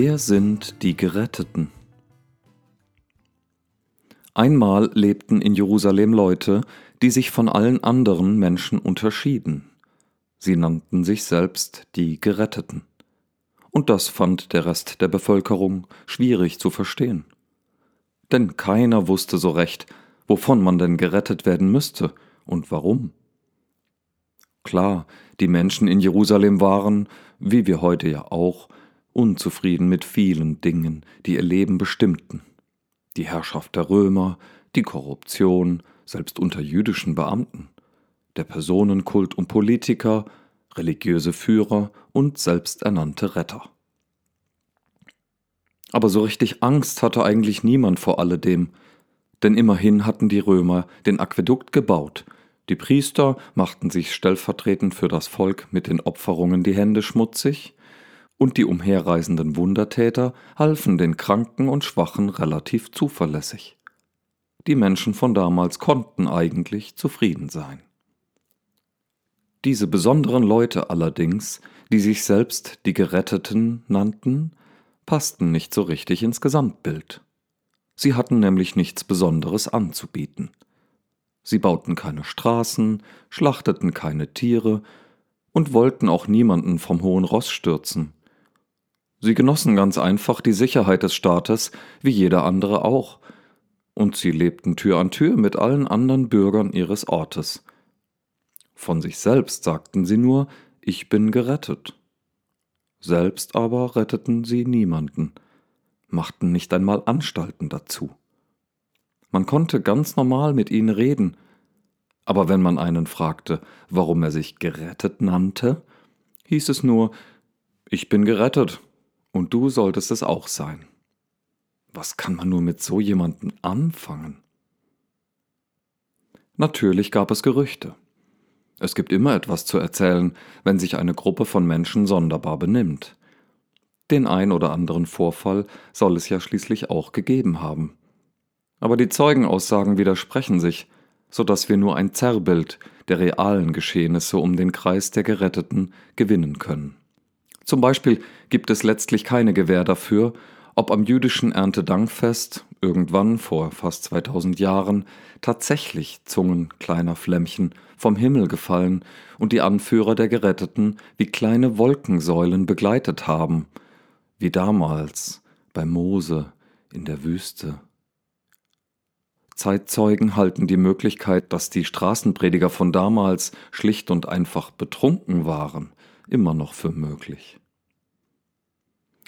Wer sind die Geretteten? Einmal lebten in Jerusalem Leute, die sich von allen anderen Menschen unterschieden. Sie nannten sich selbst die Geretteten. Und das fand der Rest der Bevölkerung schwierig zu verstehen. Denn keiner wusste so recht, wovon man denn gerettet werden müsste und warum. Klar, die Menschen in Jerusalem waren, wie wir heute ja auch, unzufrieden mit vielen Dingen, die ihr Leben bestimmten. Die Herrschaft der Römer, die Korruption, selbst unter jüdischen Beamten, der Personenkult und Politiker, religiöse Führer und selbsternannte Retter. Aber so richtig Angst hatte eigentlich niemand vor alledem, denn immerhin hatten die Römer den Aquädukt gebaut, die Priester machten sich stellvertretend für das Volk mit den Opferungen die Hände schmutzig, und die umherreisenden Wundertäter halfen den Kranken und Schwachen relativ zuverlässig. Die Menschen von damals konnten eigentlich zufrieden sein. Diese besonderen Leute allerdings, die sich selbst die Geretteten nannten, passten nicht so richtig ins Gesamtbild. Sie hatten nämlich nichts Besonderes anzubieten. Sie bauten keine Straßen, schlachteten keine Tiere und wollten auch niemanden vom hohen Ross stürzen. Sie genossen ganz einfach die Sicherheit des Staates, wie jeder andere auch, und sie lebten Tür an Tür mit allen anderen Bürgern ihres Ortes. Von sich selbst sagten sie nur, ich bin gerettet. Selbst aber retteten sie niemanden, machten nicht einmal Anstalten dazu. Man konnte ganz normal mit ihnen reden, aber wenn man einen fragte, warum er sich gerettet nannte, hieß es nur, ich bin gerettet, und du solltest es auch sein. Was kann man nur mit so jemandem anfangen? Natürlich gab es Gerüchte. Es gibt immer etwas zu erzählen, wenn sich eine Gruppe von Menschen sonderbar benimmt. Den ein oder anderen Vorfall soll es ja schließlich auch gegeben haben. Aber die Zeugenaussagen widersprechen sich, so dass wir nur ein Zerrbild der realen Geschehnisse um den Kreis der Geretteten gewinnen können. Zum Beispiel gibt es letztlich keine Gewähr dafür, ob am jüdischen Erntedankfest irgendwann vor fast 2000 Jahren tatsächlich Zungen kleiner Flämmchen vom Himmel gefallen und die Anführer der Geretteten wie kleine Wolkensäulen begleitet haben, wie damals bei Mose in der Wüste. Zeitzeugen halten die Möglichkeit, dass die Straßenprediger von damals schlicht und einfach betrunken waren, immer noch für möglich.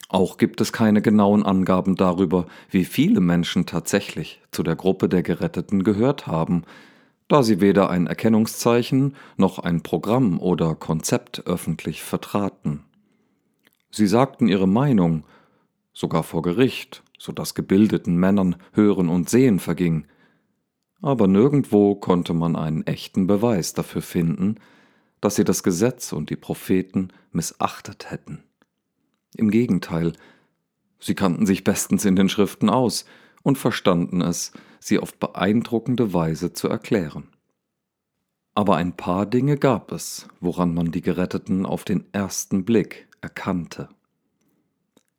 Auch gibt es keine genauen Angaben darüber, wie viele Menschen tatsächlich zu der Gruppe der Geretteten gehört haben, da sie weder ein Erkennungszeichen noch ein Programm oder Konzept öffentlich vertraten. Sie sagten ihre Meinung, sogar vor Gericht, so dass gebildeten Männern Hören und Sehen verging, aber nirgendwo konnte man einen echten Beweis dafür finden, dass sie das Gesetz und die Propheten missachtet hätten. Im Gegenteil, sie kannten sich bestens in den Schriften aus und verstanden es, sie auf beeindruckende Weise zu erklären. Aber ein paar Dinge gab es, woran man die Geretteten auf den ersten Blick erkannte.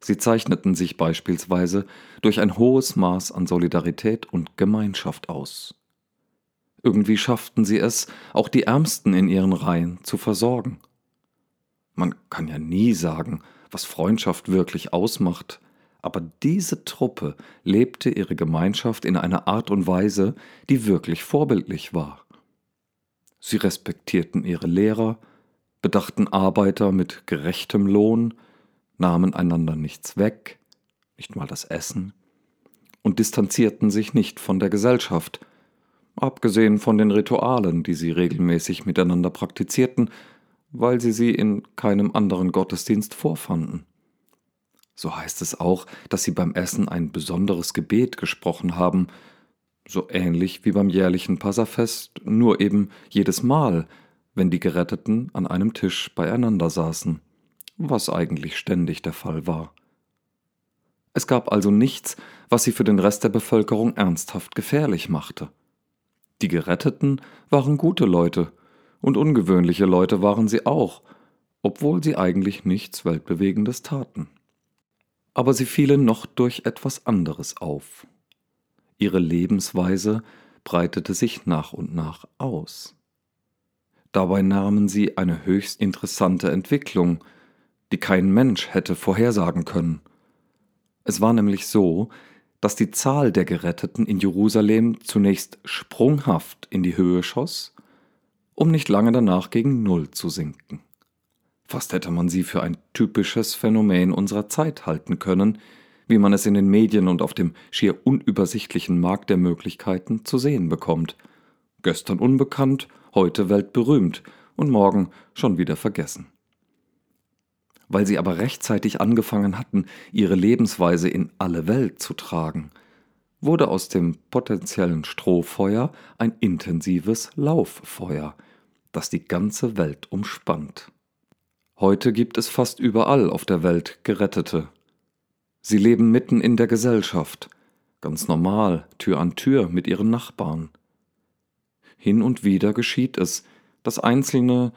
Sie zeichneten sich beispielsweise durch ein hohes Maß an Solidarität und Gemeinschaft aus. Irgendwie schafften sie es, auch die Ärmsten in ihren Reihen zu versorgen. Man kann ja nie sagen, was Freundschaft wirklich ausmacht, aber diese Truppe lebte ihre Gemeinschaft in einer Art und Weise, die wirklich vorbildlich war. Sie respektierten ihre Lehrer, bedachten Arbeiter mit gerechtem Lohn, nahmen einander nichts weg, nicht mal das Essen, und distanzierten sich nicht von der Gesellschaft, abgesehen von den Ritualen, die sie regelmäßig miteinander praktizierten, weil sie sie in keinem anderen Gottesdienst vorfanden. So heißt es auch, dass sie beim Essen ein besonderes Gebet gesprochen haben, so ähnlich wie beim jährlichen Passafest, nur eben jedes Mal, wenn die Geretteten an einem Tisch beieinander saßen, was eigentlich ständig der Fall war. Es gab also nichts, was sie für den Rest der Bevölkerung ernsthaft gefährlich machte. Die Geretteten waren gute Leute, und ungewöhnliche Leute waren sie auch, obwohl sie eigentlich nichts Weltbewegendes taten. aber sie fielen noch durch etwas anderes auf. Ihre Lebensweise breitete sich nach und nach aus. Dabei nahmen sie eine höchst interessante Entwicklung, die kein Mensch hätte vorhersagen können. Es war nämlich so, dass die Zahl der Geretteten in Jerusalem zunächst sprunghaft in die Höhe schoss, um nicht lange danach gegen Null zu sinken. Fast hätte man sie für ein typisches Phänomen unserer Zeit halten können, wie man es in den Medien und auf dem schier unübersichtlichen Markt der Möglichkeiten zu sehen bekommt. Gestern unbekannt, heute weltberühmt und morgen schon wieder vergessen. Weil sie aber rechtzeitig angefangen hatten, ihre Lebensweise in alle Welt zu tragen, wurde aus dem potenziellen Strohfeuer ein intensives Lauffeuer, das die ganze Welt umspannt. Heute gibt es fast überall auf der Welt Gerettete. Sie leben mitten in der Gesellschaft, ganz normal, Tür an Tür mit ihren Nachbarn. Hin und wieder geschieht es, dass einzelne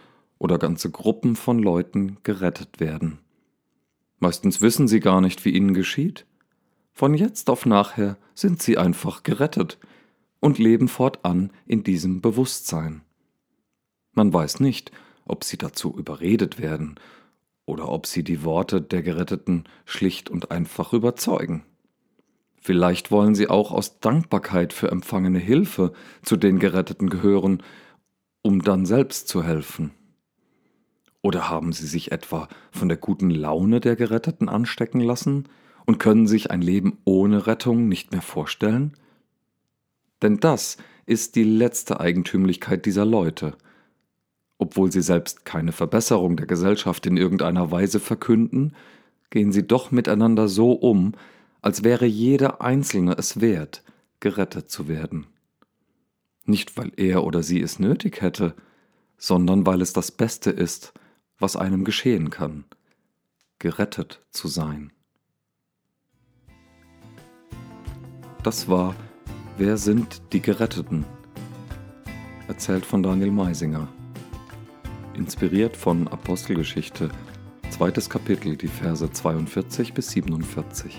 oder ganze Gruppen von Leuten gerettet werden. Meistens wissen sie gar nicht, wie ihnen geschieht. Von jetzt auf nachher sind sie einfach gerettet und leben fortan in diesem Bewusstsein. Man weiß nicht, ob sie dazu überredet werden oder ob sie die Worte der Geretteten schlicht und einfach überzeugen. Vielleicht wollen sie auch aus Dankbarkeit für empfangene Hilfe zu den Geretteten gehören, um dann selbst zu helfen. Oder haben sie sich etwa von der guten Laune der Geretteten anstecken lassen und können sich ein Leben ohne Rettung nicht mehr vorstellen? Denn das ist die letzte Eigentümlichkeit dieser Leute. Obwohl sie selbst keine Verbesserung der Gesellschaft in irgendeiner Weise verkünden, gehen sie doch miteinander so um, als wäre jeder Einzelne es wert, gerettet zu werden. Nicht weil er oder sie es nötig hätte, sondern weil es das Beste ist, was einem geschehen kann, gerettet zu sein. Das war Wer sind die Geretteten? Erzählt von Daniel Meisinger. Inspiriert von Apostelgeschichte, zweites Kapitel, die Verse 42 bis 47.